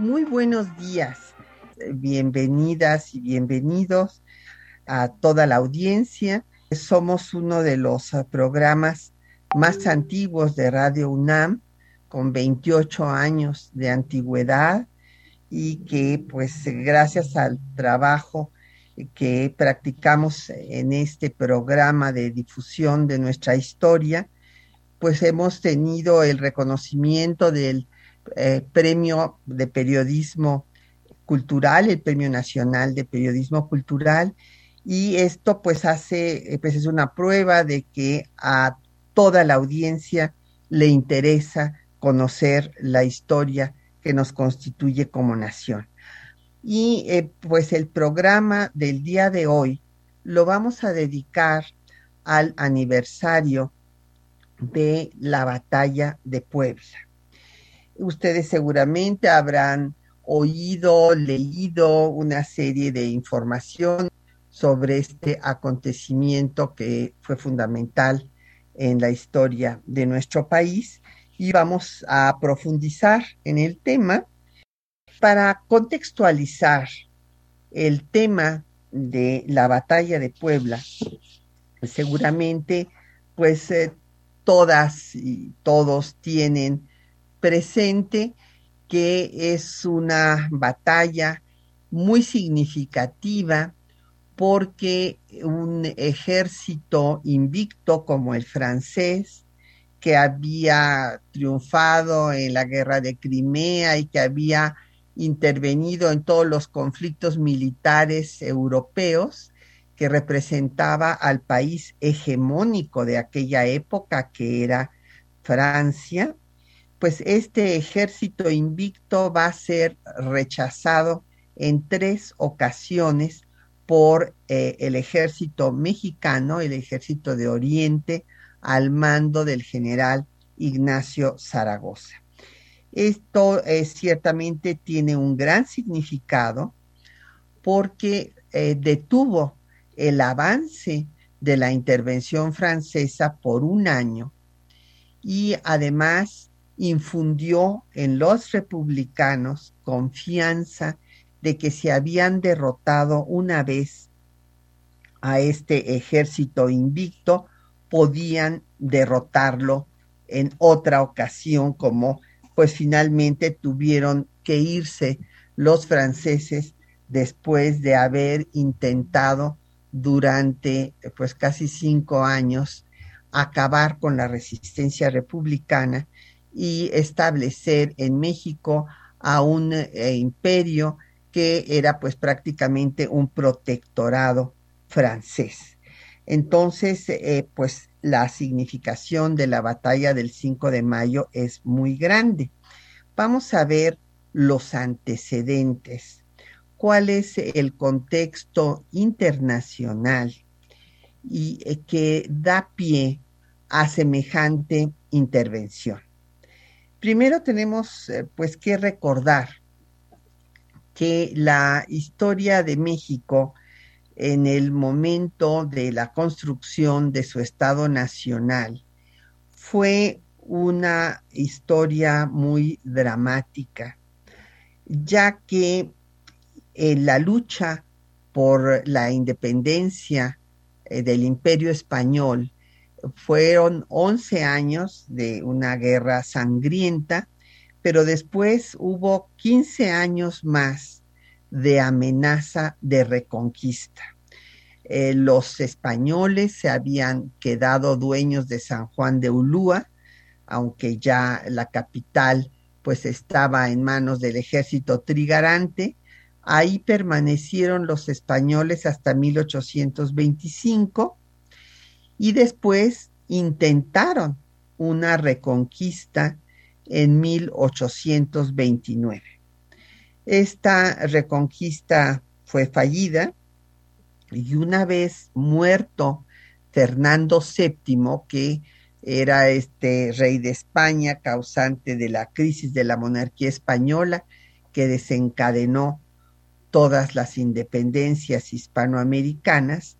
Muy buenos días, bienvenidas y bienvenidos a toda la audiencia. Somos uno de los programas más antiguos de Radio UNAM, con 28 años de antigüedad y que pues gracias al trabajo que practicamos en este programa de difusión de nuestra historia, pues hemos tenido el reconocimiento del eh, premio de periodismo cultural, el Premio Nacional de Periodismo Cultural, y esto pues hace, eh, pues es una prueba de que a toda la audiencia le interesa conocer la historia que nos constituye como nación. Y eh, pues el programa del día de hoy lo vamos a dedicar al aniversario de la batalla de Puebla ustedes seguramente habrán oído, leído una serie de información sobre este acontecimiento que fue fundamental en la historia de nuestro país y vamos a profundizar en el tema para contextualizar el tema de la batalla de Puebla. Seguramente, pues eh, todas y todos tienen presente que es una batalla muy significativa porque un ejército invicto como el francés, que había triunfado en la guerra de Crimea y que había intervenido en todos los conflictos militares europeos, que representaba al país hegemónico de aquella época, que era Francia, pues este ejército invicto va a ser rechazado en tres ocasiones por eh, el ejército mexicano, el ejército de Oriente, al mando del general Ignacio Zaragoza. Esto eh, ciertamente tiene un gran significado porque eh, detuvo el avance de la intervención francesa por un año y además infundió en los republicanos confianza de que se habían derrotado una vez a este ejército invicto, podían derrotarlo en otra ocasión, como pues finalmente tuvieron que irse los franceses después de haber intentado durante pues casi cinco años acabar con la resistencia republicana y establecer en México a un eh, imperio que era pues prácticamente un protectorado francés. Entonces, eh, pues la significación de la batalla del 5 de mayo es muy grande. Vamos a ver los antecedentes, cuál es el contexto internacional y eh, que da pie a semejante intervención. Primero tenemos eh, pues que recordar que la historia de México en el momento de la construcción de su Estado Nacional fue una historia muy dramática, ya que en la lucha por la independencia eh, del imperio español fueron 11 años de una guerra sangrienta, pero después hubo 15 años más de amenaza de reconquista. Eh, los españoles se habían quedado dueños de San Juan de Ulúa, aunque ya la capital pues estaba en manos del ejército trigarante. Ahí permanecieron los españoles hasta 1825 y después intentaron una reconquista en 1829. Esta reconquista fue fallida y una vez muerto Fernando VII, que era este rey de España, causante de la crisis de la monarquía española, que desencadenó todas las independencias hispanoamericanas,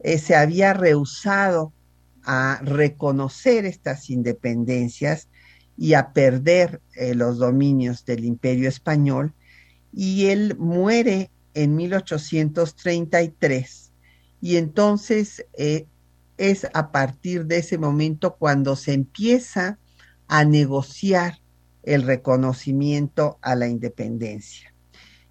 eh, se había rehusado a reconocer estas independencias y a perder eh, los dominios del imperio español, y él muere en 1833, y entonces eh, es a partir de ese momento cuando se empieza a negociar el reconocimiento a la independencia,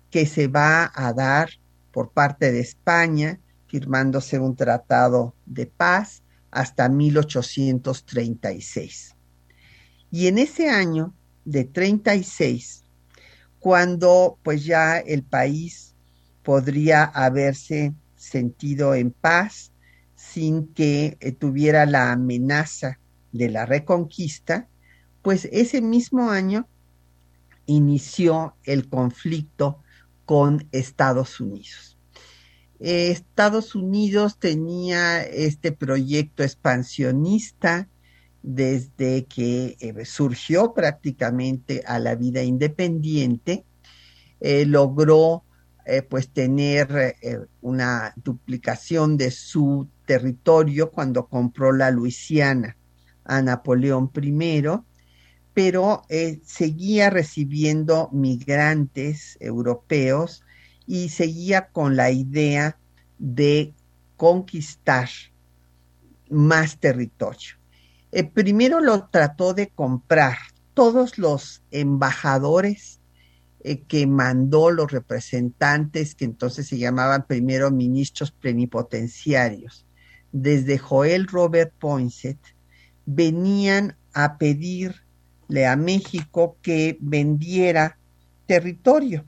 que se va a dar por parte de España, firmándose un tratado de paz hasta 1836. Y en ese año de 36, cuando pues ya el país podría haberse sentido en paz sin que eh, tuviera la amenaza de la reconquista, pues ese mismo año inició el conflicto con Estados Unidos. Estados Unidos tenía este proyecto expansionista desde que eh, surgió prácticamente a la vida independiente, eh, logró pues tener una duplicación de su territorio cuando compró la Luisiana a Napoleón I, pero eh, seguía recibiendo migrantes europeos y seguía con la idea de conquistar más territorio. Eh, primero lo trató de comprar. Todos los embajadores eh, que mandó los representantes, que entonces se llamaban primero ministros plenipotenciarios, desde Joel Robert Poinsett, venían a pedirle a México que vendiera territorio.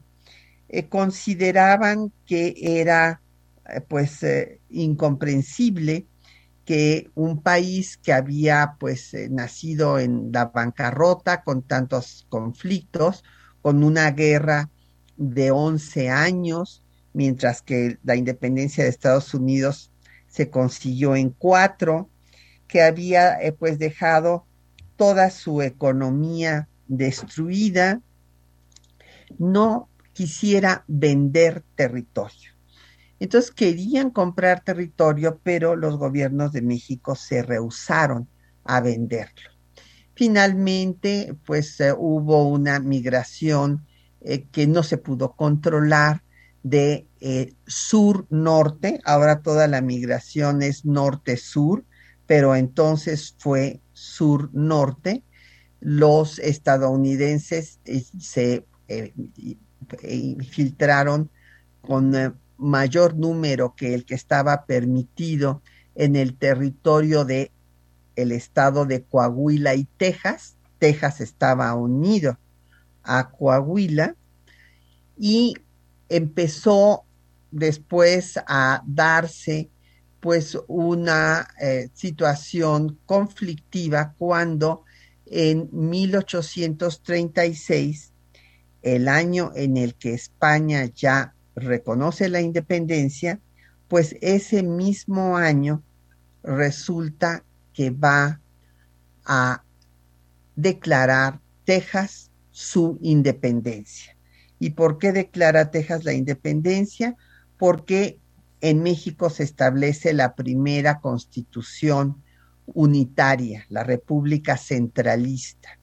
Eh, consideraban que era eh, pues eh, incomprensible que un país que había pues nacido en la bancarrota con tantos conflictos, con una guerra de 11 años, mientras que la independencia de Estados Unidos se consiguió en cuatro, que había pues dejado toda su economía destruida, no quisiera vender territorio. Entonces querían comprar territorio, pero los gobiernos de México se rehusaron a venderlo. Finalmente, pues eh, hubo una migración eh, que no se pudo controlar de eh, sur-norte, ahora toda la migración es norte-sur, pero entonces fue sur-norte. Los estadounidenses se eh, infiltraron con mayor número que el que estaba permitido en el territorio de el estado de Coahuila y Texas. Texas estaba unido a Coahuila y empezó después a darse pues una eh, situación conflictiva cuando en 1836, el año en el que España ya reconoce la independencia, pues ese mismo año resulta que va a declarar Texas su independencia. ¿Y por qué declara Texas la independencia? Porque en México se establece la primera constitución unitaria, la República Centralista.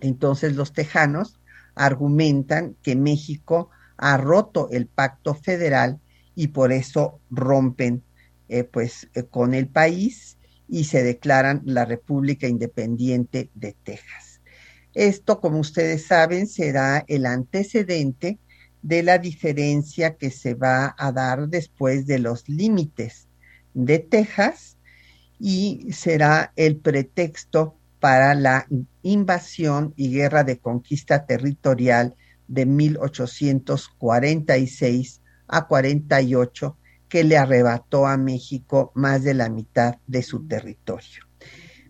Entonces los tejanos argumentan que México ha roto el pacto federal y por eso rompen eh, pues eh, con el país y se declaran la República Independiente de Texas. Esto, como ustedes saben, será el antecedente de la diferencia que se va a dar después de los límites de Texas y será el pretexto para la invasión y guerra de conquista territorial de 1846 a 48 que le arrebató a México más de la mitad de su territorio.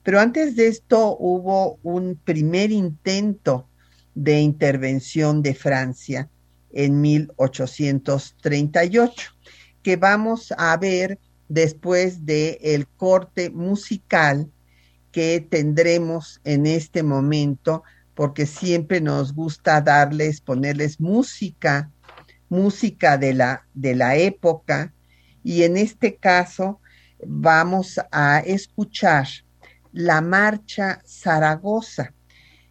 Pero antes de esto hubo un primer intento de intervención de Francia en 1838, que vamos a ver después del el corte musical que tendremos en este momento, porque siempre nos gusta darles, ponerles música, música de la, de la época, y en este caso vamos a escuchar la marcha Zaragoza.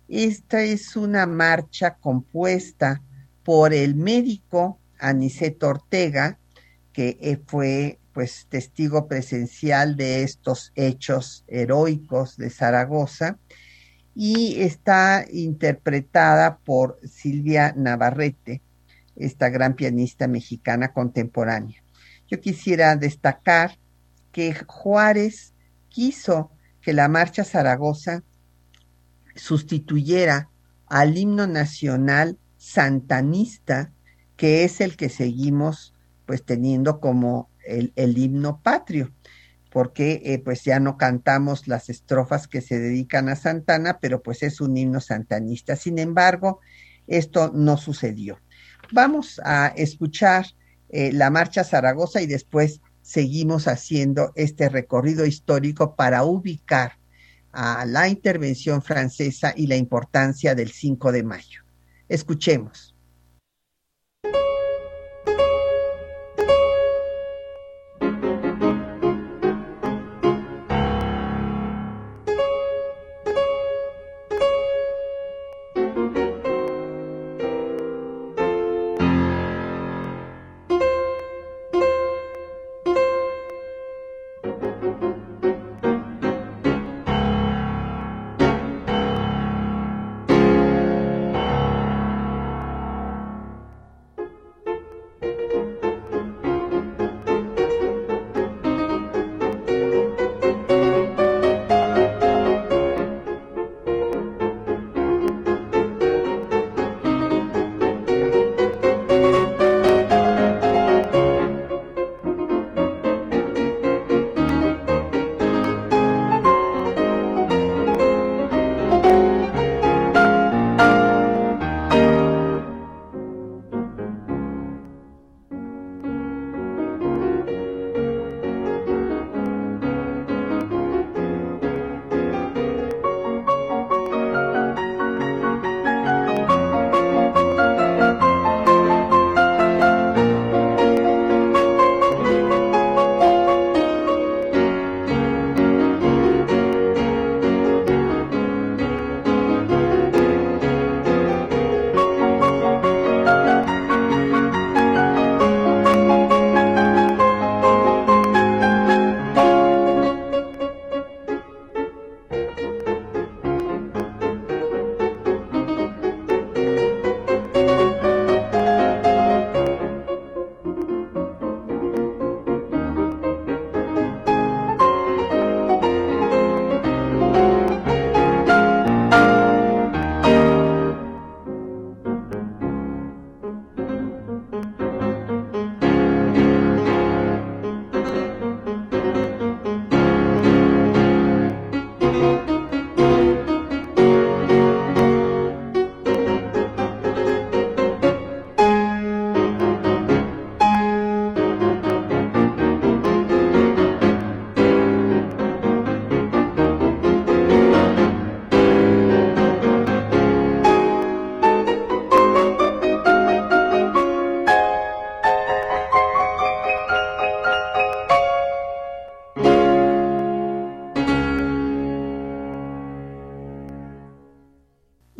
Esta es una marcha compuesta por el médico Aniceto Ortega, que eh, fue pues testigo presencial de estos hechos heroicos de Zaragoza y está interpretada por Silvia Navarrete, esta gran pianista mexicana contemporánea. Yo quisiera destacar que Juárez quiso que la marcha Zaragoza sustituyera al himno nacional santanista, que es el que seguimos pues teniendo como el, himno patrio, porque eh, pues ya no cantamos las estrofas que se dedican a Santana, pero pues es un himno santanista. Sin embargo, esto no sucedió. Vamos a escuchar eh, la marcha Zaragoza y después seguimos haciendo este recorrido histórico para ubicar a la intervención francesa y la importancia del 5 de mayo. Escuchemos.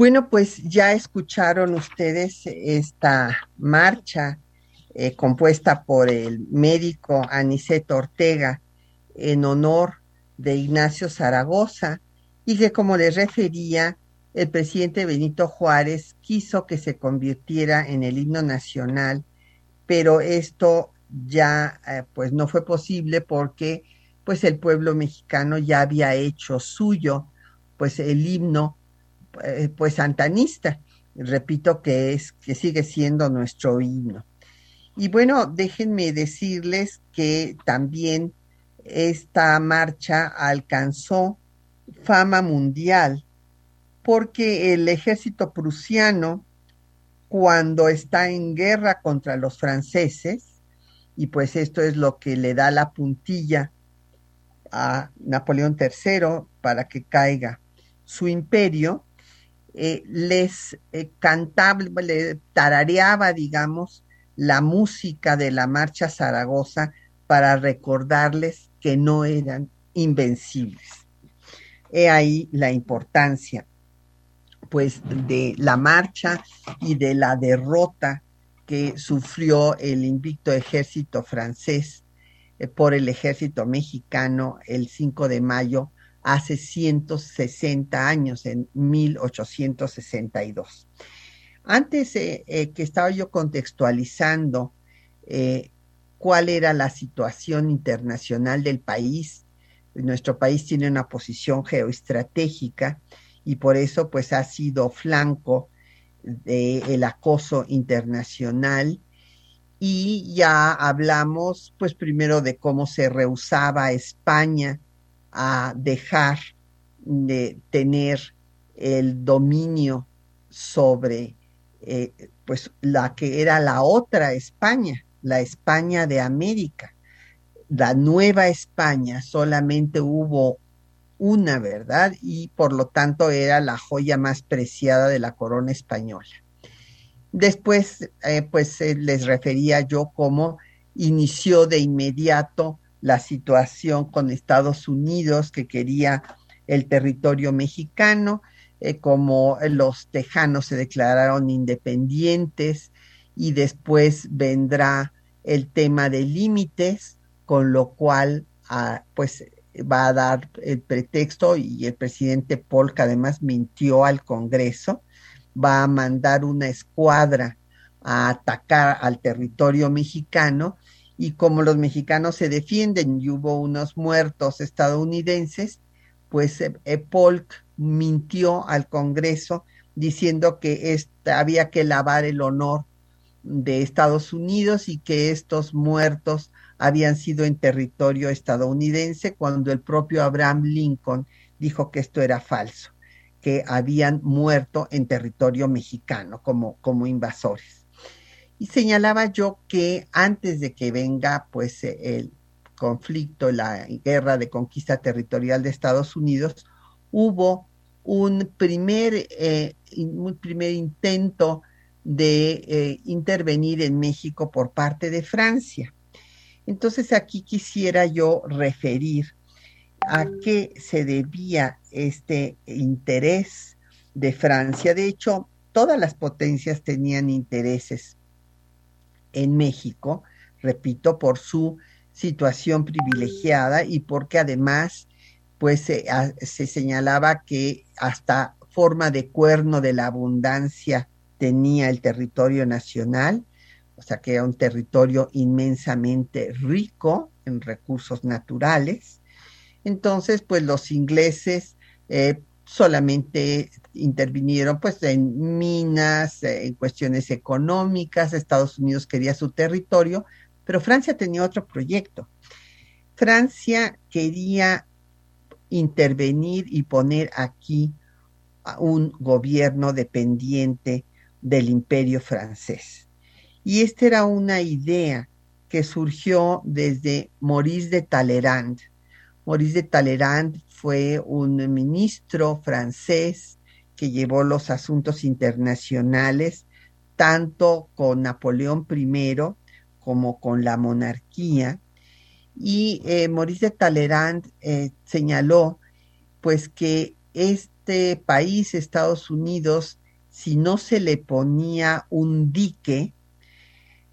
Bueno, pues ya escucharon ustedes esta marcha eh, compuesta por el médico Aniceto Ortega en honor de Ignacio Zaragoza y que como les refería, el presidente Benito Juárez quiso que se convirtiera en el himno nacional, pero esto ya eh, pues no fue posible porque pues el pueblo mexicano ya había hecho suyo pues el himno eh, pues santanista. Repito que es que sigue siendo nuestro himno. Y bueno, déjenme decirles que también esta marcha alcanzó fama mundial porque el ejército prusiano cuando está en guerra contra los franceses, y pues esto es lo que le da la puntilla a Napoleón III para que caiga su imperio, eh, les eh, cantaba, le tarareaba, digamos, la música de la Marcha Zaragoza para recordarles que no eran invencibles. He ahí la importancia, pues, de la marcha y de la derrota que sufrió el invicto ejército francés eh, por el ejército mexicano el 5 de mayo hace 160 años, en 1862. Antes eh, eh, que estaba yo contextualizando eh, cuál era la situación internacional del país, nuestro país tiene una posición geoestratégica y por eso pues ha sido flanco del acoso internacional y ya hablamos pues primero de cómo se rehusaba España a dejar de tener el dominio sobre eh, pues la que era la otra España, la España de América. La nueva España solamente hubo una, ¿verdad? Y por lo tanto era la joya más preciada de la corona española. Después, eh, pues eh, les refería yo cómo inició de inmediato la situación con Estados Unidos que quería el territorio mexicano, eh, como los tejanos se declararon independientes y después vendrá el tema de límites, con lo cual ah, pues va a dar el pretexto y el presidente Polk además mintió al Congreso, va a mandar una escuadra a atacar al territorio mexicano y como los mexicanos se defienden y hubo unos muertos estadounidenses, pues eh, eh, Polk mintió al Congreso diciendo que había que lavar el honor de Estados Unidos y que estos muertos habían sido en territorio estadounidense cuando el propio Abraham Lincoln dijo que esto era falso, que habían muerto en territorio mexicano como, como invasores. Y señalaba yo que antes de que venga pues el conflicto, la guerra de conquista territorial de Estados Unidos, hubo un primer, eh, un primer intento de eh, intervenir en México por parte de Francia. Entonces aquí quisiera yo referir a qué se debía este interés de Francia. De hecho, todas las potencias tenían intereses en México, repito, por su situación privilegiada y porque además pues se, señalaba que hasta forma de cuerno de la abundancia tenía el territorio nacional, o sea que era un territorio inmensamente rico en recursos naturales. Entonces, pues los ingleses eh, solamente intervinieron pues en minas, en cuestiones económicas, Estados Unidos quería su territorio, pero Francia tenía otro proyecto. Francia quería intervenir y poner aquí un gobierno dependiente del imperio francés. Y esta era una idea que surgió desde Maurice de Talleyrand. Maurice de Talleyrand fue un ministro francés que llevó los asuntos internacionales tanto con Napoleón I como con la monarquía. Y eh, Maurice de Talleyrand eh, señaló pues que este país, Estados Unidos, si no se le ponía un dique,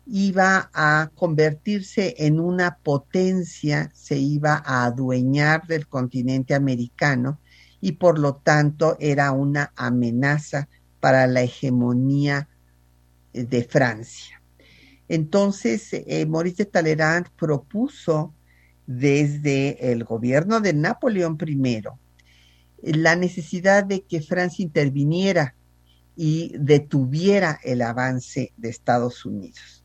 iba a convertirse en una potencia, se iba a adueñar del continente americano y por lo tanto era una amenaza para la hegemonía de Francia. Entonces, eh, Maurice de Talleyrand propuso desde el gobierno de Napoleón I la necesidad de que Francia interviniera y detuviera el avance de Estados Unidos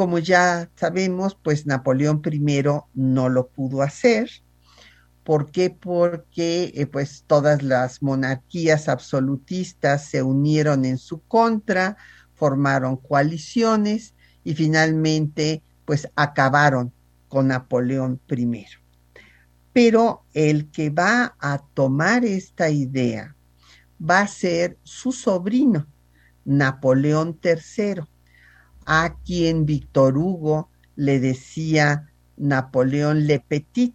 como ya sabemos, pues Napoleón I no lo pudo hacer. ¿Por qué? Porque eh, pues todas las monarquías absolutistas se unieron en su contra, formaron coaliciones y finalmente pues acabaron con Napoleón I. Pero el que va a tomar esta idea va a ser su sobrino, Napoleón III, a quien Víctor Hugo le decía Napoleón Le Petit.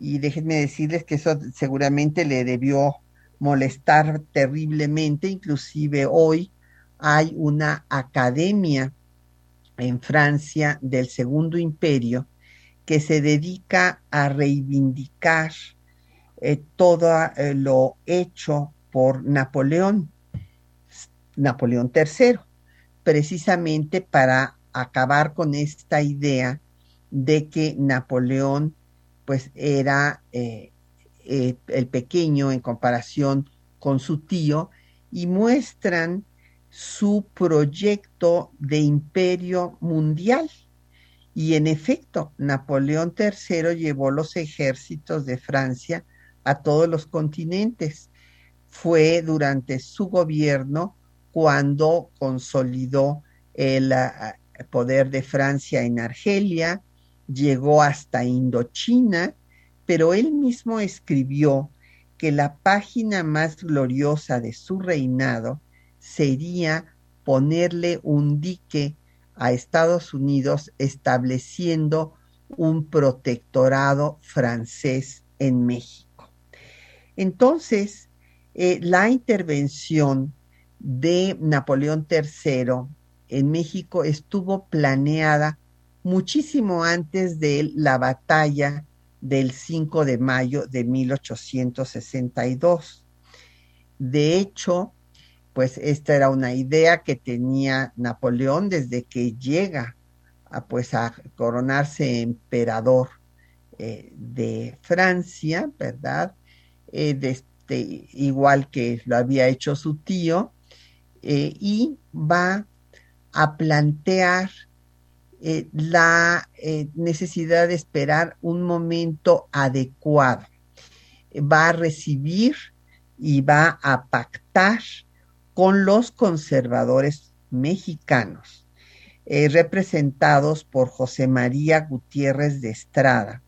Y déjenme decirles que eso seguramente le debió molestar terriblemente, inclusive hoy hay una academia en Francia del Segundo Imperio que se dedica a reivindicar eh, todo eh, lo hecho por Napoleón, Napoleón III, precisamente para acabar con esta idea de que Napoleón pues era eh, el pequeño en comparación con su tío y muestran su proyecto de imperio mundial. Y en efecto, Napoleón III llevó los ejércitos de Francia a todos los continentes. Fue durante su gobierno cuando consolidó el ah, poder de Francia en Argelia, llegó hasta Indochina, pero él mismo escribió que la página más gloriosa de su reinado sería ponerle un dique a Estados Unidos estableciendo un protectorado francés en México. Entonces, eh, la intervención de Napoleón III en México estuvo planeada muchísimo antes de la batalla del 5 de mayo de 1862. De hecho, pues esta era una idea que tenía Napoleón desde que llega a, pues a coronarse emperador eh, de Francia, ¿verdad? Eh, este, igual que lo había hecho su tío, eh, y va a plantear la necesidad de esperar un momento adecuado. Va a recibir y va a pactar con los conservadores mexicanos, eh, representados por José María Gutiérrez de Estrada,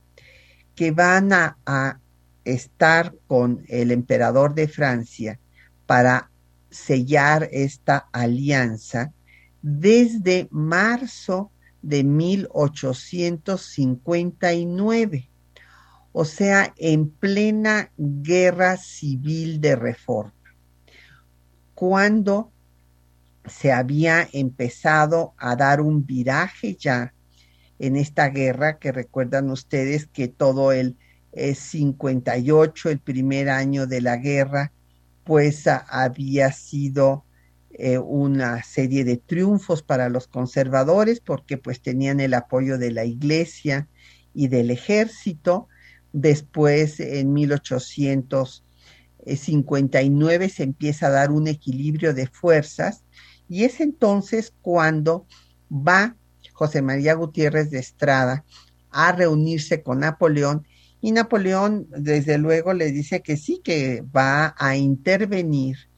que van a, a estar con el emperador de Francia para sellar esta alianza desde marzo de 1859, o sea, en plena guerra civil de reforma cuando se había empezado a dar un viraje ya en esta guerra, que recuerdan ustedes que todo el 58, el primer año de la guerra, pues había sido eh, una serie de triunfos para los conservadores porque pues tenían el apoyo de la iglesia y del ejército. Después, en 1800 59 se empieza a dar un equilibrio de fuerzas y es entonces cuando va José María Gutiérrez de Estrada a reunirse con Napoleón y Napoleón desde luego le dice que sí, que va a intervenir,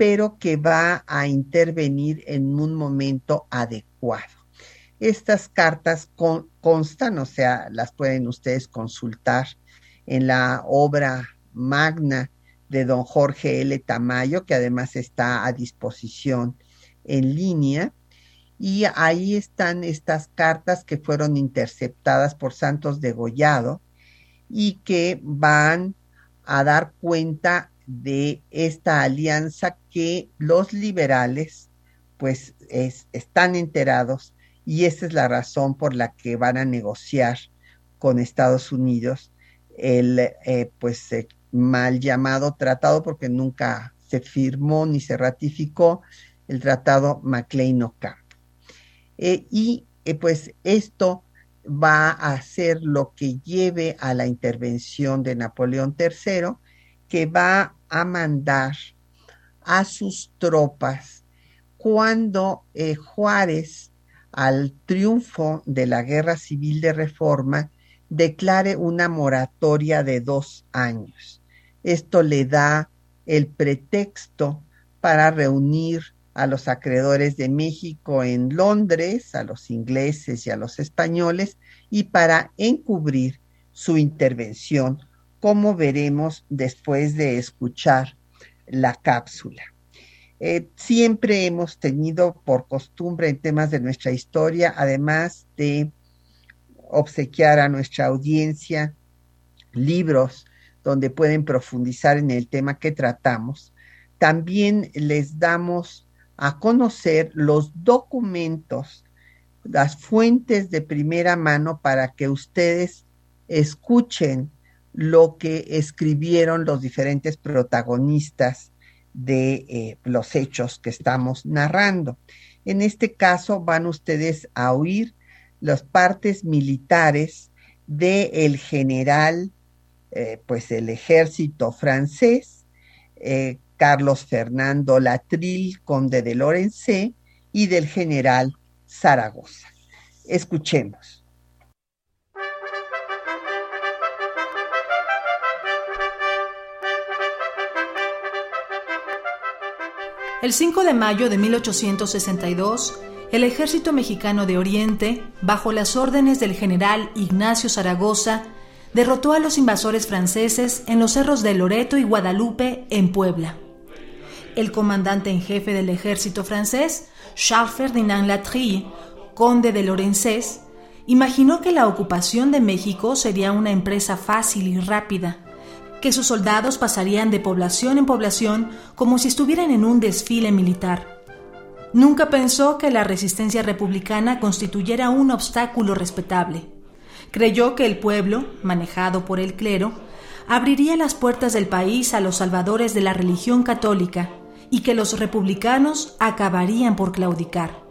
pero que va a intervenir en un momento adecuado. Estas cartas constan, o sea, las pueden ustedes consultar en la obra magna de don Jorge L. Tamayo, que además está a disposición en línea. Y ahí están estas cartas que fueron interceptadas por Santos Degollado y que van a dar cuenta de esta alianza que los liberales pues están enterados y esa es la razón por la que van a negociar con Estados Unidos el eh, pues mal llamado tratado porque nunca se firmó ni se ratificó el tratado MacLean-Ocampo. Eh, y eh, pues esto va a ser lo que lleve a la intervención de Napoleón III, que va a mandar a sus tropas cuando eh, Juárez, al triunfo de la Guerra Civil de Reforma, declare una moratoria de dos años. Esto le da el pretexto para reunir a los acreedores de México en Londres, a los ingleses y a los españoles, y para encubrir su intervención, como veremos después de escuchar la cápsula. Eh, siempre hemos tenido por costumbre en temas de nuestra historia, además de obsequiar a nuestra audiencia libros donde pueden profundizar en el tema que tratamos, también les damos a conocer los documentos, las fuentes de primera mano para que ustedes escuchen lo que escribieron los diferentes protagonistas de eh, los hechos que estamos narrando. En este caso van ustedes a oír las partes militares del general, eh, pues el ejército francés, eh, Carlos Fernando Latril, conde de Lorenzé, y del general Zaragoza. Escuchemos. El 5 de mayo de 1862, el ejército mexicano de Oriente, bajo las órdenes del general Ignacio Zaragoza, derrotó a los invasores franceses en los cerros de Loreto y Guadalupe, en Puebla. El comandante en jefe del ejército francés, Charles Ferdinand Latrille, conde de Lorenzés, imaginó que la ocupación de México sería una empresa fácil y rápida, que sus soldados pasarían de población en población como si estuvieran en un desfile militar. Nunca pensó que la resistencia republicana constituyera un obstáculo respetable. Creyó que el pueblo, manejado por el clero, abriría las puertas del país a los salvadores de la religión católica y que los republicanos acabarían por claudicar.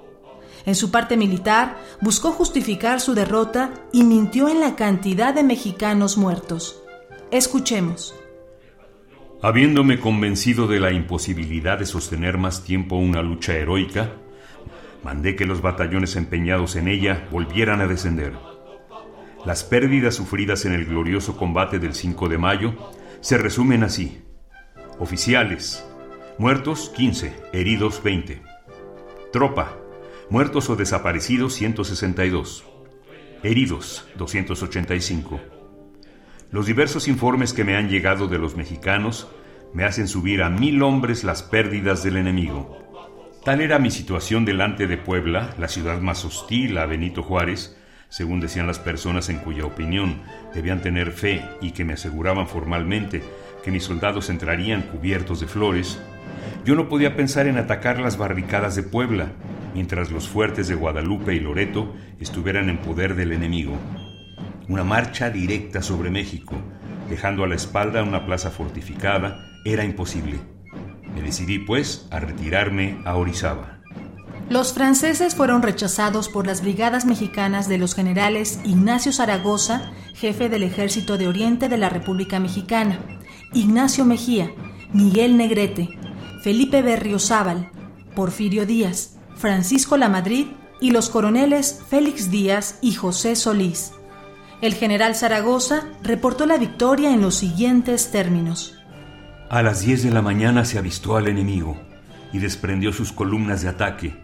En su parte militar, buscó justificar su derrota y mintió en la cantidad de mexicanos muertos. Escuchemos. Habiéndome convencido de la imposibilidad de sostener más tiempo una lucha heroica, mandé que los batallones empeñados en ella volvieran a descender. Las pérdidas sufridas en el glorioso combate del 5 de mayo se resumen así. Oficiales, Muertos 15, heridos 20. Tropa, muertos o desaparecidos 162. Heridos 285. Los diversos informes que me han llegado de los mexicanos me hacen subir a mil hombres las pérdidas del enemigo. Tal era mi situación delante de Puebla, la ciudad más hostil a Benito Juárez, según decían las personas en cuya opinión debían tener fe y que me aseguraban formalmente que mis soldados entrarían cubiertos de flores, yo no podía pensar en atacar las barricadas de Puebla, mientras los fuertes de Guadalupe y Loreto estuvieran en poder del enemigo. Una marcha directa sobre México, dejando a la espalda una plaza fortificada, era imposible. Me decidí, pues, a retirarme a Orizaba. Los franceses fueron rechazados por las brigadas mexicanas de los generales Ignacio Zaragoza, jefe del Ejército de Oriente de la República Mexicana, Ignacio Mejía, Miguel Negrete, Felipe Berriozábal, Porfirio Díaz, Francisco Lamadrid y los coroneles Félix Díaz y José Solís. El general Zaragoza reportó la victoria en los siguientes términos. A las 10 de la mañana se avistó al enemigo y desprendió sus columnas de ataque,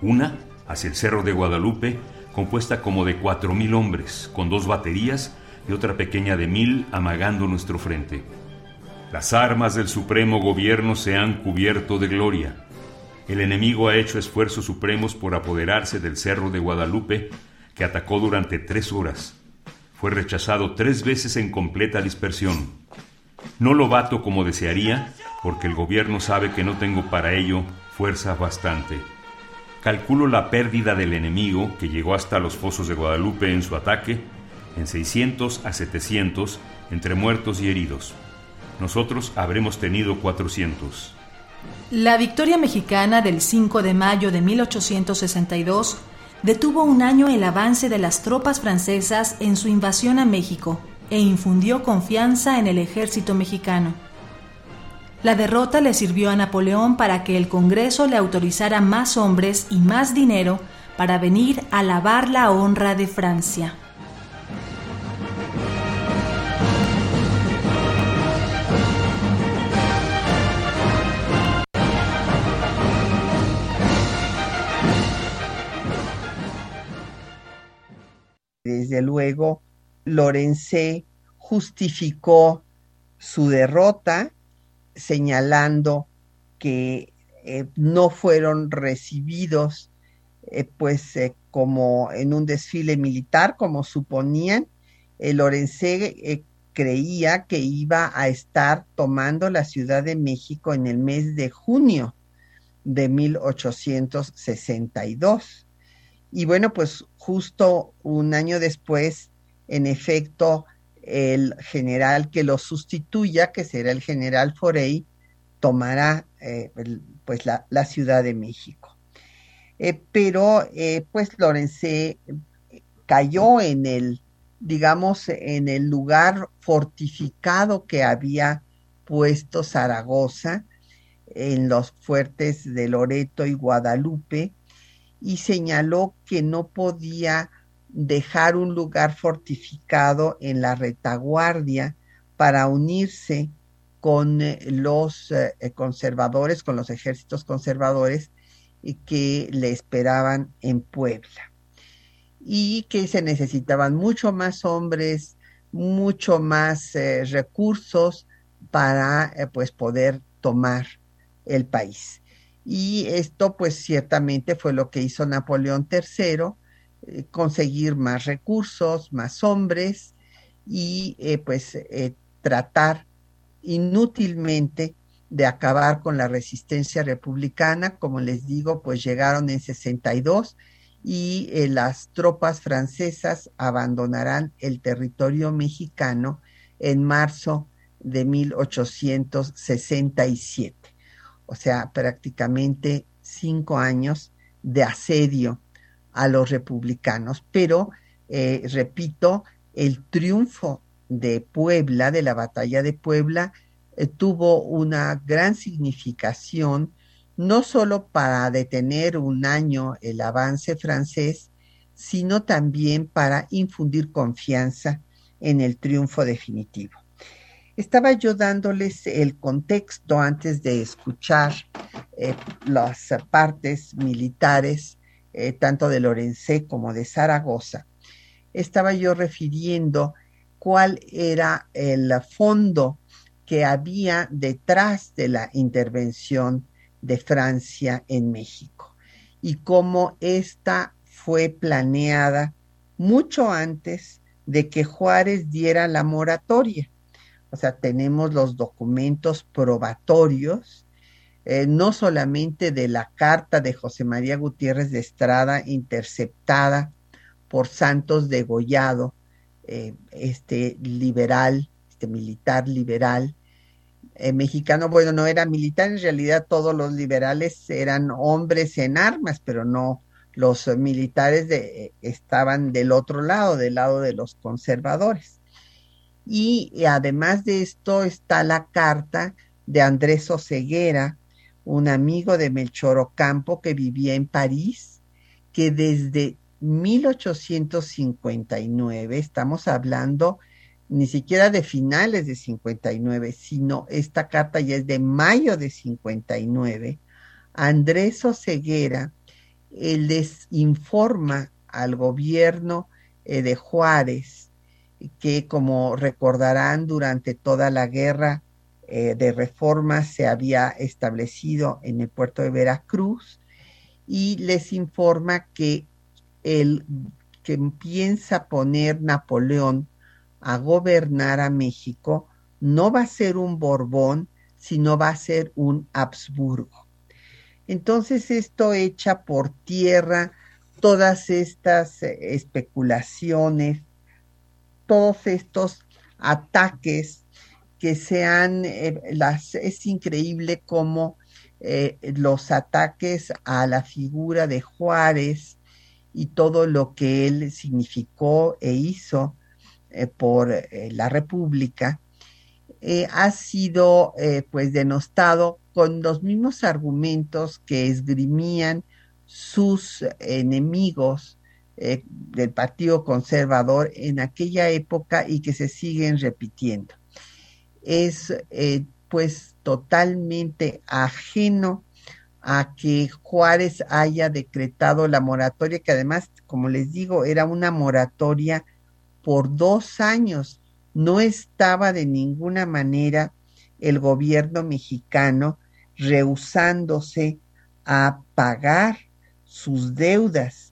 una hacia el Cerro de Guadalupe, compuesta como de cuatro mil hombres, con dos baterías y otra pequeña de mil amagando nuestro frente. Las armas del Supremo Gobierno se han cubierto de gloria. El enemigo ha hecho esfuerzos supremos por apoderarse del Cerro de Guadalupe, que atacó durante tres horas. Fue rechazado tres veces en completa dispersión. No lo bato como desearía, porque el gobierno sabe que no tengo para ello fuerza bastante. Calculo la pérdida del enemigo, que llegó hasta los fosos de Guadalupe en su ataque, en 600 a 700, entre muertos y heridos nosotros habremos tenido 400. La victoria mexicana del 5 de mayo de 1862 detuvo un año el avance de las tropas francesas en su invasión a México e infundió confianza en el ejército mexicano. La derrota le sirvió a Napoleón para que el Congreso le autorizara más hombres y más dinero para venir a lavar la honra de Francia. Luego, Lorencé justificó su derrota señalando que eh, no fueron recibidos eh, pues eh, como en un desfile militar como suponían. Lorencé creía que iba a estar tomando la Ciudad de México en el mes de junio de 1862. Y bueno, pues justo un año después, en efecto, el general que lo sustituya, que será el general Forey, tomará eh, pues la, Ciudad de México. Eh, pero eh, pues Lorencé cayó en el, digamos, en el lugar fortificado que había puesto Zaragoza, en los fuertes de Loreto y Guadalupe, y señaló que no podía dejar un lugar fortificado en la retaguardia para unirse con eh, los eh, conservadores, con los ejércitos conservadores que le esperaban en Puebla. Y que se necesitaban mucho más hombres, mucho más eh, recursos para pues poder tomar el país. Y esto pues ciertamente fue lo que hizo Napoleón III, eh, conseguir más recursos, más hombres y eh, pues eh, tratar inútilmente de acabar con la resistencia republicana. Como les digo, pues llegaron en 62 y las tropas francesas abandonarán el territorio mexicano en marzo de 1867 o sea, prácticamente cinco años de asedio a los republicanos. Pero, eh, repito, el triunfo de Puebla, de la batalla de Puebla, eh, tuvo una gran significación, no solo para detener un año el avance francés, sino también para infundir confianza en el triunfo definitivo. Estaba yo dándoles el contexto antes de escuchar eh, las partes militares, eh, tanto de Lorencé como de Zaragoza. Estaba yo refiriendo cuál era el fondo que había detrás de la intervención de Francia en México y cómo esta fue planeada mucho antes de que Juárez diera la moratoria o sea, tenemos los documentos probatorios, eh, no solamente de la carta de José María Gutiérrez de Estrada interceptada por Santos Degollado, eh, este liberal, este militar liberal, eh, mexicano, bueno, no era militar, en realidad todos los liberales eran hombres en armas, pero no, los militares de, estaban del otro lado, del lado de los conservadores. Y además de esto está la carta de Andrés Oceguera, un amigo de Melchor Ocampo que vivía en París, que desde 1859, estamos hablando ni siquiera de finales de 59, sino esta carta ya es de mayo de 59, Andrés Oceguera les informa al gobierno eh, de Juárez que como recordarán durante toda la guerra eh, de reforma se había establecido en el puerto de Veracruz y les informa que el que piensa poner Napoleón a gobernar a México no va a ser un Borbón, sino va a ser un Habsburgo. Entonces esto echa por tierra todas estas eh, especulaciones todos estos ataques que sean, eh, las, es increíble cómo eh, los ataques a la figura de Juárez y todo lo que él significó e hizo eh, por la República ha sido pues denostado con los mismos argumentos que esgrimían sus enemigos eh, del Partido Conservador en aquella época y que se siguen repitiendo. Es eh, pues totalmente ajeno a que Juárez haya decretado la moratoria, que además, como les digo, era una moratoria por dos años. No estaba de ninguna manera el gobierno mexicano rehusándose a pagar sus deudas.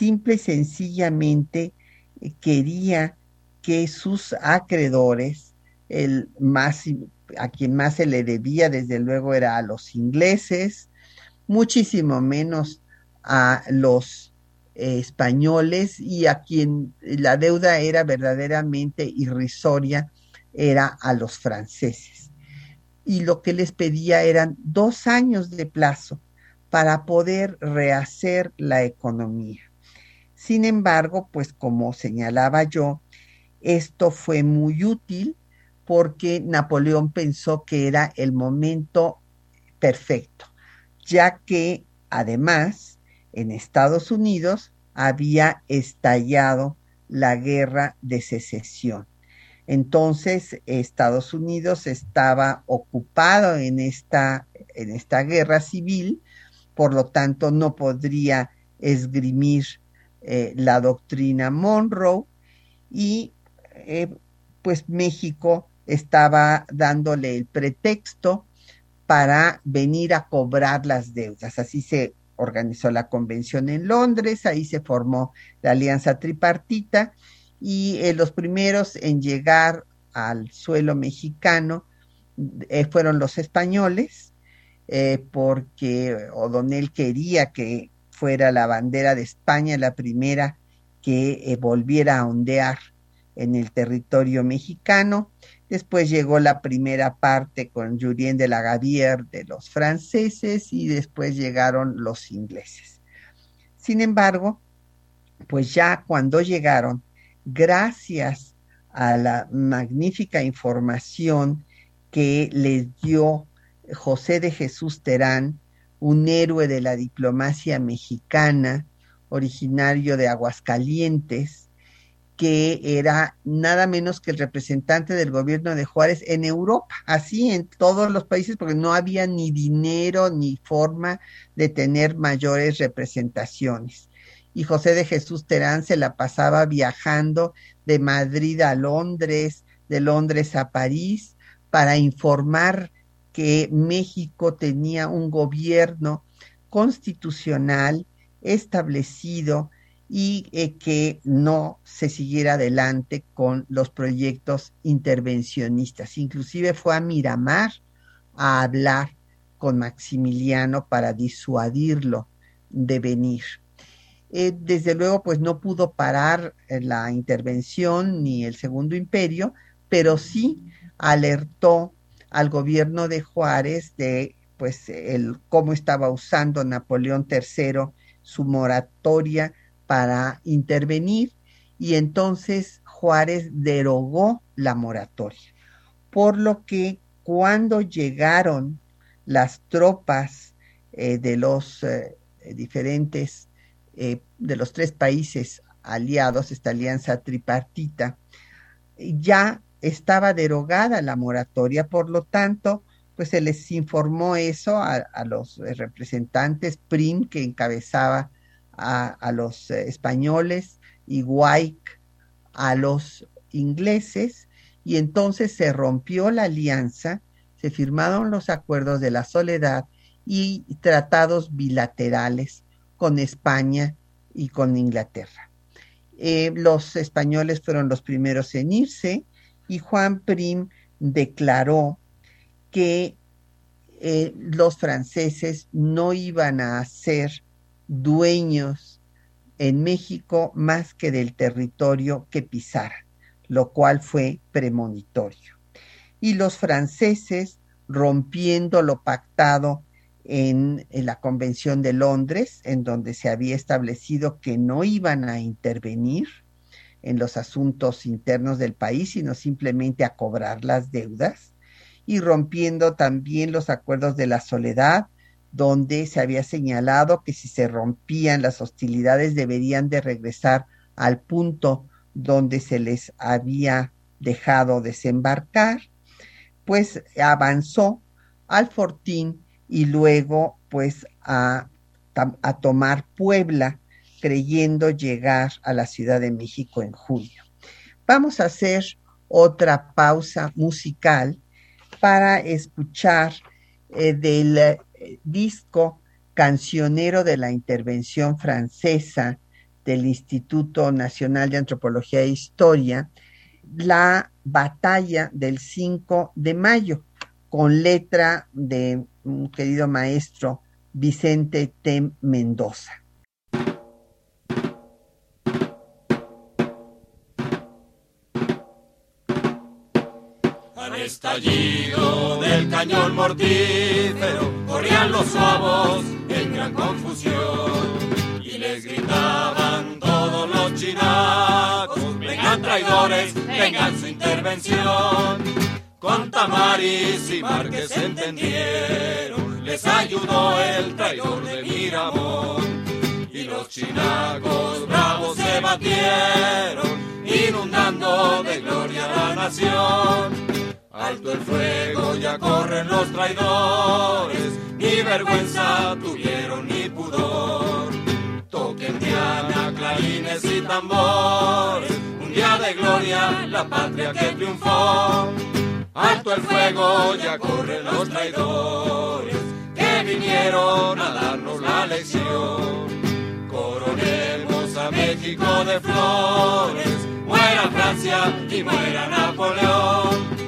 Simple y sencillamente eh, quería que sus acreedores, el más, a quien más se le debía, desde luego, era a los ingleses, muchísimo menos a los eh, españoles y a quien la deuda era verdaderamente irrisoria, era a los franceses. Y lo que les pedía eran dos años de plazo para poder rehacer la economía. Sin embargo, pues como señalaba yo, esto fue muy útil porque Napoleón pensó que era el momento perfecto, ya que además en Estados Unidos había estallado la guerra de secesión. Entonces, Estados Unidos estaba ocupado en esta, en esta guerra civil, por lo tanto no podría esgrimir eh, la doctrina Monroe y eh, pues México estaba dándole el pretexto para venir a cobrar las deudas. Así se organizó la convención en Londres, ahí se formó la alianza tripartita y eh, los primeros en llegar al suelo mexicano fueron los españoles, porque O'Donnell quería que fuera la bandera de España la primera que volviera a ondear en el territorio mexicano. Después llegó la primera parte con Julien de la Gavier de los franceses y después llegaron los ingleses. Sin embargo, pues ya cuando llegaron, gracias a la magnífica información que les dio José de Jesús Terán, un héroe de la diplomacia mexicana, originario de Aguascalientes, que era nada menos que el representante del gobierno de Juárez en Europa, así en todos los países, porque no había ni dinero ni forma de tener mayores representaciones. Y José de Jesús Terán se la pasaba viajando de Madrid a Londres, de Londres a París, para informar que México tenía un gobierno constitucional establecido, y eh, que no se siguiera adelante con los proyectos intervencionistas. Inclusive fue a Miramar a hablar con Maximiliano para disuadirlo de venir. Eh, desde luego, pues no pudo parar eh, la intervención ni el Segundo Imperio, pero sí alertó al gobierno de Juárez de pues el cómo estaba usando Napoleón III su moratoria para intervenir y entonces Juárez derogó la moratoria. Por lo que cuando llegaron las tropas eh, de los eh, diferentes, eh, de los tres países aliados, esta alianza tripartita, ya estaba derogada la moratoria, por lo tanto, pues se les informó eso a, los representantes PRIM que encabezaba a, los eh, españoles y White a los ingleses y entonces se rompió la alianza, se firmaron los acuerdos de la soledad y tratados bilaterales con España y con Inglaterra. Eh, los españoles fueron los primeros en irse y Juan Prim declaró que eh, los franceses no iban a hacer dueños en México más que del territorio que pisaran, lo cual fue premonitorio. Y los franceses, rompiendo lo pactado en, la Convención de Londres, en donde se había establecido que no iban a intervenir en los asuntos internos del país, sino simplemente a cobrar las deudas, y rompiendo también los acuerdos de la soledad, donde se había señalado que si se rompían las hostilidades deberían de regresar al punto donde se les había dejado desembarcar, pues avanzó al Fortín y luego pues a, a tomar Puebla, creyendo llegar a la Ciudad de México en julio. Vamos a hacer otra pausa musical para escuchar eh, del eh, disco cancionero de la intervención francesa del Instituto Nacional de Antropología e Historia, la batalla del 5 de mayo, con letra de un querido maestro Vicente T. Mendoza. Estallido del cañón mortífero corrían los suavos en gran confusión y les gritaban todos los chinacos, vengan traidores, vengan su intervención. Con Tamaris y Márquez entendieron, les ayudó el traidor de Miramón. Y los chinacos bravos se batieron, inundando de gloria la nación. Alto el fuego, ya corren los traidores, ni vergüenza tuvieron ni pudor. Toquen diana, clarines y tambores, un día de gloria, la patria que triunfó. Alto el fuego, ya corren los traidores, que vinieron a darnos la lección. Coronemos a México de flores, muera Francia y muera Napoleón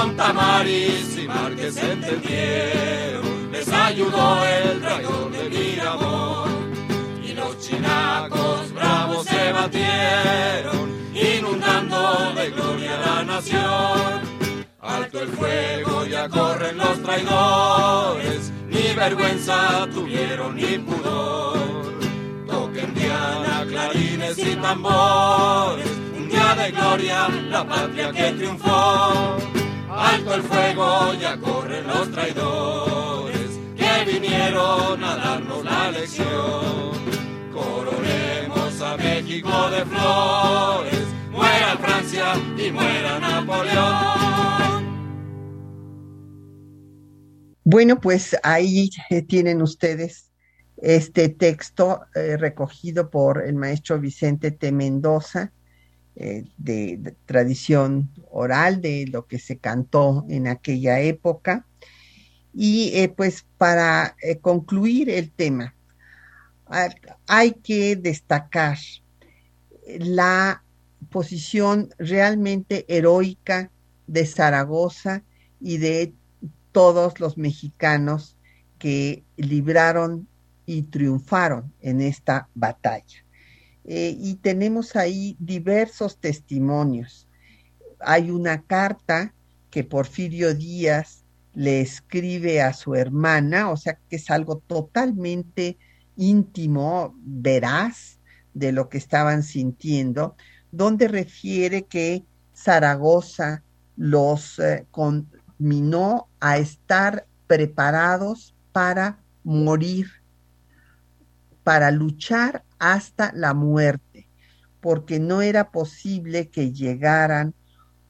con Tamaris y Márquez entendieron, les ayudó el traidor de Miramón. Y los chinacos bravos se batieron, inundando de gloria la nación. Alto el fuego, ya corren los traidores, ni vergüenza tuvieron ni pudor. Toquen diana, clarines y tambores, un día de gloria, la patria que triunfó. Alto el fuego, ya corren los traidores que vinieron a darnos la lección. Coronemos a México de flores, muera Francia y muera Napoleón. Bueno, pues ahí tienen ustedes este texto eh, recogido por el maestro Vicente T. Mendoza eh, de, tradición oral de lo que se cantó en aquella época. Y eh, pues para eh, concluir el tema, hay que destacar la posición realmente heroica de Zaragoza y de todos los mexicanos que libraron y triunfaron en esta batalla. Eh, y tenemos ahí diversos testimonios. Hay una carta que Porfirio Díaz le escribe a su hermana, o sea que es algo totalmente íntimo, veraz de lo que estaban sintiendo, donde refiere que Zaragoza los eh, conminó a estar preparados para morir, para luchar hasta la muerte, porque no era posible que llegaran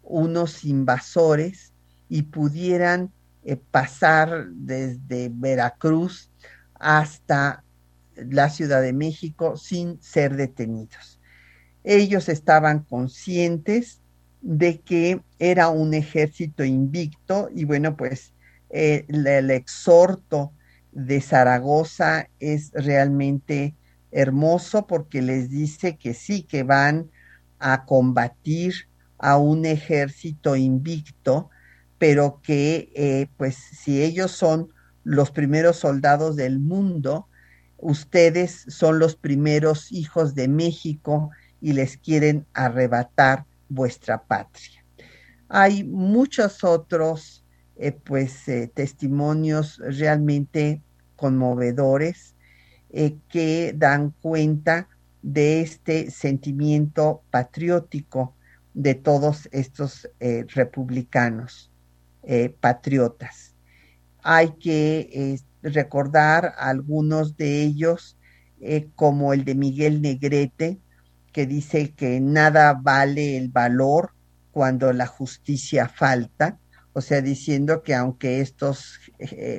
unos invasores y pudieran eh, pasar desde Veracruz hasta la Ciudad de México sin ser detenidos. Ellos estaban conscientes de que era un ejército invicto y bueno, pues eh, el exhorto de Zaragoza es realmente hermoso porque les dice que sí, que van a combatir a un ejército invicto, pero que eh, pues si ellos son los primeros soldados del mundo, ustedes son los primeros hijos de México y les quieren arrebatar vuestra patria. Hay muchos otros eh, pues eh, testimonios realmente conmovedores eh, que dan cuenta de este sentimiento patriótico de todos estos eh, republicanos eh, patriotas. Hay que recordar algunos de ellos, como el de Miguel Negrete, que dice que nada vale el valor cuando la justicia falta, o sea, diciendo que aunque estos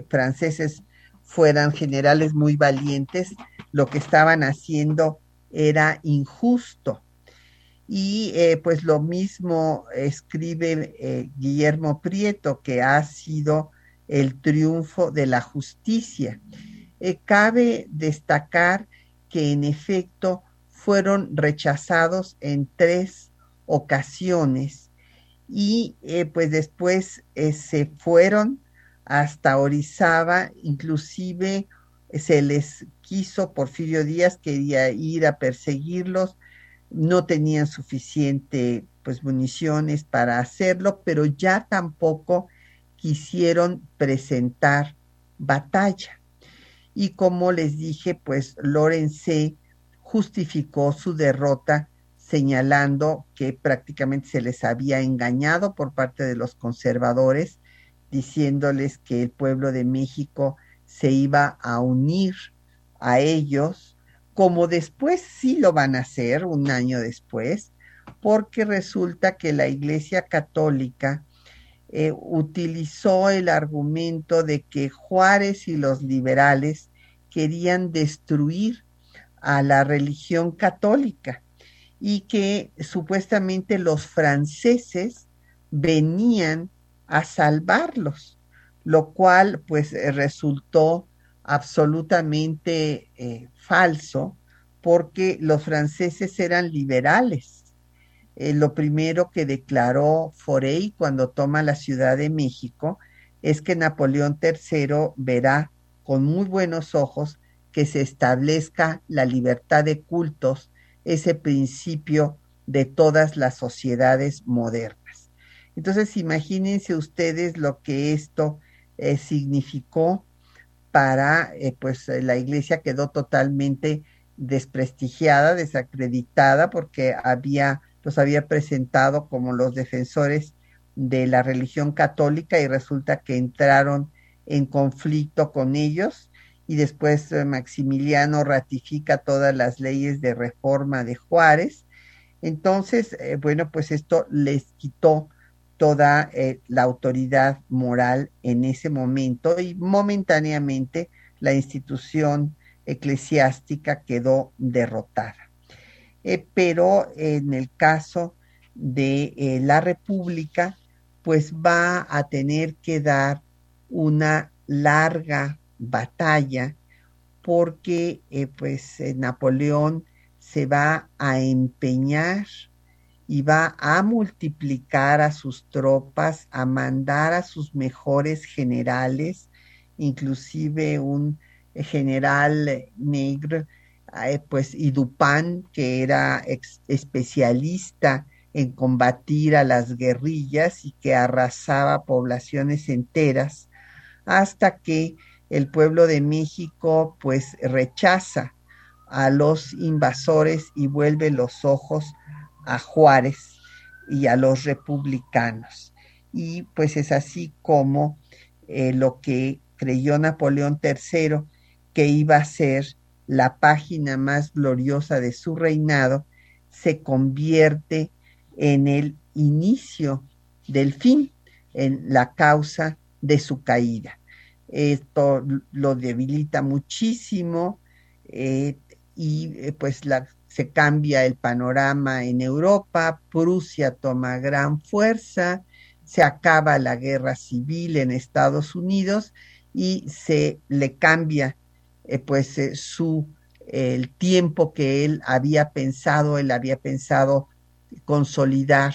franceses fueran generales muy valientes, lo que estaban haciendo era injusto. Y eh, pues lo mismo escribe eh, Guillermo Prieto, que ha sido el triunfo de la justicia. Eh, cabe destacar que en efecto fueron rechazados en tres ocasiones y pues después se fueron hasta Orizaba, inclusive se les quiso, Porfirio Díaz quería ir a perseguirlos, no tenían suficiente pues municiones para hacerlo, pero ya tampoco quisieron presentar batalla. Y como les dije, pues Lorenz justificó su derrota señalando que prácticamente se les había engañado por parte de los conservadores, diciéndoles que el pueblo de México se iba a unir a ellos, como después sí lo van a hacer un año después, porque resulta que la Iglesia Católica eh, utilizó el argumento de que Juárez y los liberales querían destruir a la religión católica y que supuestamente los franceses venían a salvarlos lo cual pues eh, resultó absolutamente eh, falso porque los franceses eran liberales. Eh, lo primero que declaró Forey cuando toma la Ciudad de México es que Napoleón III verá con muy buenos ojos que se establezca la libertad de cultos, ese principio de todas las sociedades modernas. Entonces, imagínense ustedes lo que esto eh, significó para, eh, pues eh, la iglesia quedó totalmente desprestigiada, desacreditada, porque había, los había presentado como los defensores de la religión católica y resulta que entraron en conflicto con ellos y después Maximiliano ratifica todas las leyes de reforma de Juárez. Entonces, bueno, pues esto les quitó toda eh, la autoridad moral en ese momento y momentáneamente la institución eclesiástica quedó derrotada. Eh, pero en el caso de eh, la República, pues va a tener que dar una larga batalla porque pues Napoleón se va a empeñar y va a multiplicar a sus tropas, a mandar a sus mejores generales, inclusive un general negro, eh, pues y que era especialista en combatir a las guerrillas y que arrasaba poblaciones enteras, hasta que el pueblo de México pues rechaza a los invasores y vuelve los ojos a Juárez y a los republicanos. Y pues es así como eh, lo que creyó Napoleón III que iba a ser la página más gloriosa de su reinado, se convierte en el inicio del fin, en la causa de su caída. Esto lo debilita muchísimo eh, y eh, pues la se cambia el panorama en Europa, Prusia toma gran fuerza, se acaba la guerra civil en Estados Unidos y se le cambia eh, pues eh, su el tiempo que él había pensado, él había pensado consolidar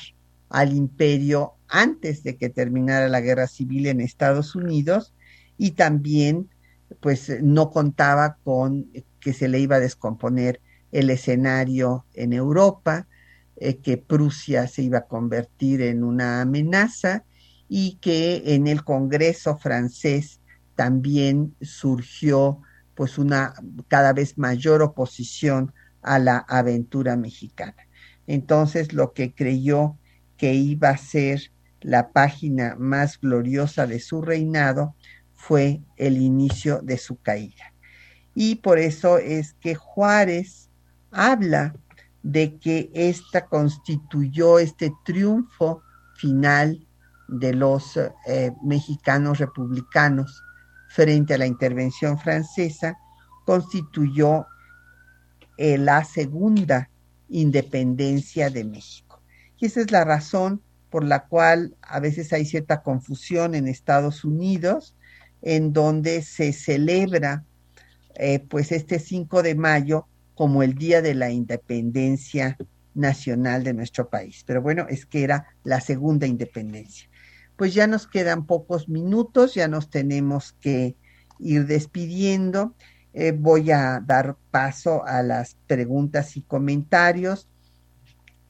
al imperio antes de que terminara la guerra civil en Estados Unidos y también pues no contaba con que se le iba a descomponer el escenario en Europa, eh, que Prusia se iba a convertir en una amenaza y que en el Congreso francés también surgió pues una cada vez mayor oposición a la aventura mexicana. Entonces lo que creyó que iba a ser la página más gloriosa de su reinado fue el inicio de su caída. Y por eso es que Juárez habla de que esta constituyó este triunfo final de los eh, mexicanos republicanos frente a la intervención francesa, constituyó eh, la segunda independencia de México. Y esa es la razón por la cual a veces hay cierta confusión en Estados Unidos, en donde se celebra eh, pues este 5 de mayo como el Día de la Independencia Nacional de nuestro país. Pero bueno, es que era la segunda independencia. Pues ya nos quedan pocos minutos, ya nos tenemos que ir despidiendo. Eh, voy a dar paso a las preguntas y comentarios.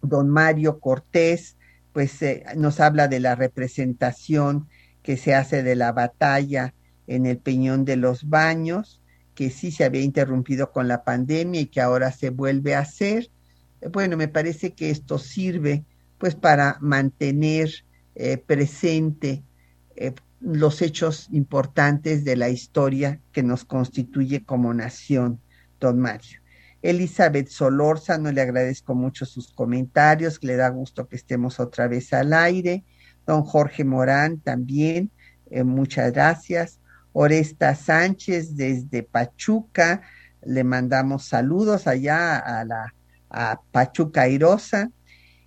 Don Mario Cortés, pues eh, nos habla de la representación que se hace de la batalla en el Peñón de los Baños, que sí se había interrumpido con la pandemia y que ahora se vuelve a hacer. Bueno, me parece que esto sirve pues para mantener eh, presente eh, los hechos importantes de la historia que nos constituye como nación, don Mario. Elizabeth no le agradezco mucho sus comentarios, le da gusto que estemos otra vez al aire. Don Jorge Morán también, eh, muchas gracias. Oresta Sánchez desde Pachuca, le mandamos saludos allá a la a Pachuca Airosa.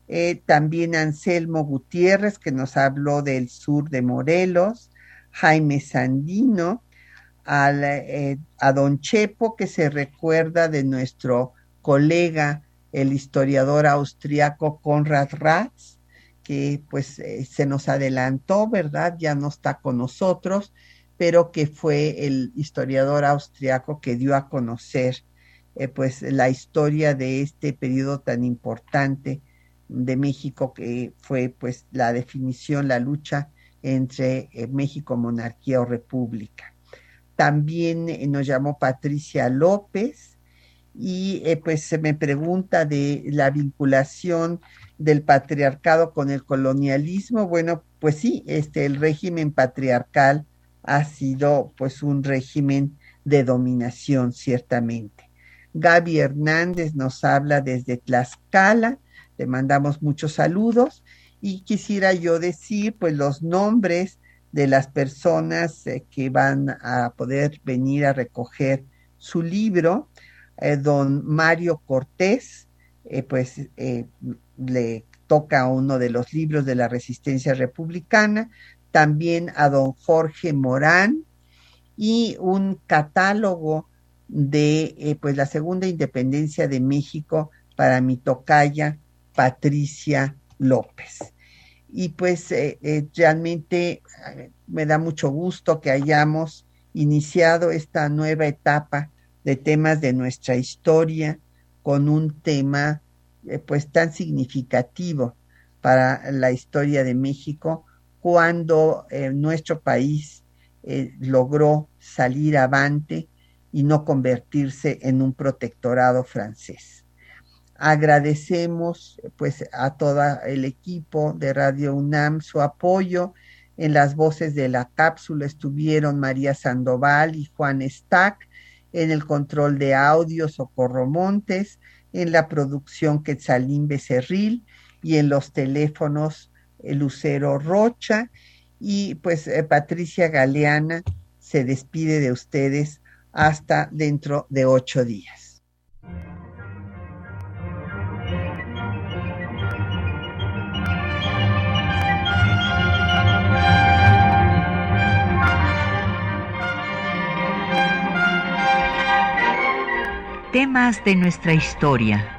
Eh, también Anselmo Gutiérrez, que nos habló del sur de Morelos. Jaime Sandino, eh, a don Chepo, que se recuerda de nuestro colega, el historiador austriaco Konrad Ratz, que pues eh, se nos adelantó, ¿verdad? Ya no está con nosotros, pero que fue el historiador austriaco que dio a conocer eh, pues la historia de este periodo tan importante de México que fue pues la definición, la lucha entre eh, México, monarquía o república. También eh, nos llamó Patricia López y pues se me pregunta de la vinculación del patriarcado con el colonialismo. Bueno, pues sí, este el régimen patriarcal ha sido pues un régimen de dominación, ciertamente. Gaby Hernández nos habla desde Tlaxcala, le mandamos muchos saludos y quisiera yo decir pues los nombres de las personas eh, que van a poder venir a recoger su libro. Eh, don Mario Cortés, eh, pues le toca uno de los libros de la resistencia republicana también a don Jorge Morán y un catálogo de eh, pues la segunda independencia de México para mi tocaya Patricia López. Y pues eh, eh, realmente me da mucho gusto que hayamos iniciado esta nueva etapa de temas de nuestra historia con un tema pues tan significativo para la historia de México cuando eh, nuestro país eh, logró salir avante y no convertirse en un protectorado francés. Agradecemos pues a todo el equipo de Radio UNAM su apoyo. En las voces de la cápsula estuvieron María Sandoval y Juan Stack, en el control de audio Socorro Montes, en la producción Quetzalín Becerril y en los teléfonos Lucero Rocha y pues eh, Patricia Galeana se despide de ustedes hasta dentro de ocho días. Temas de nuestra historia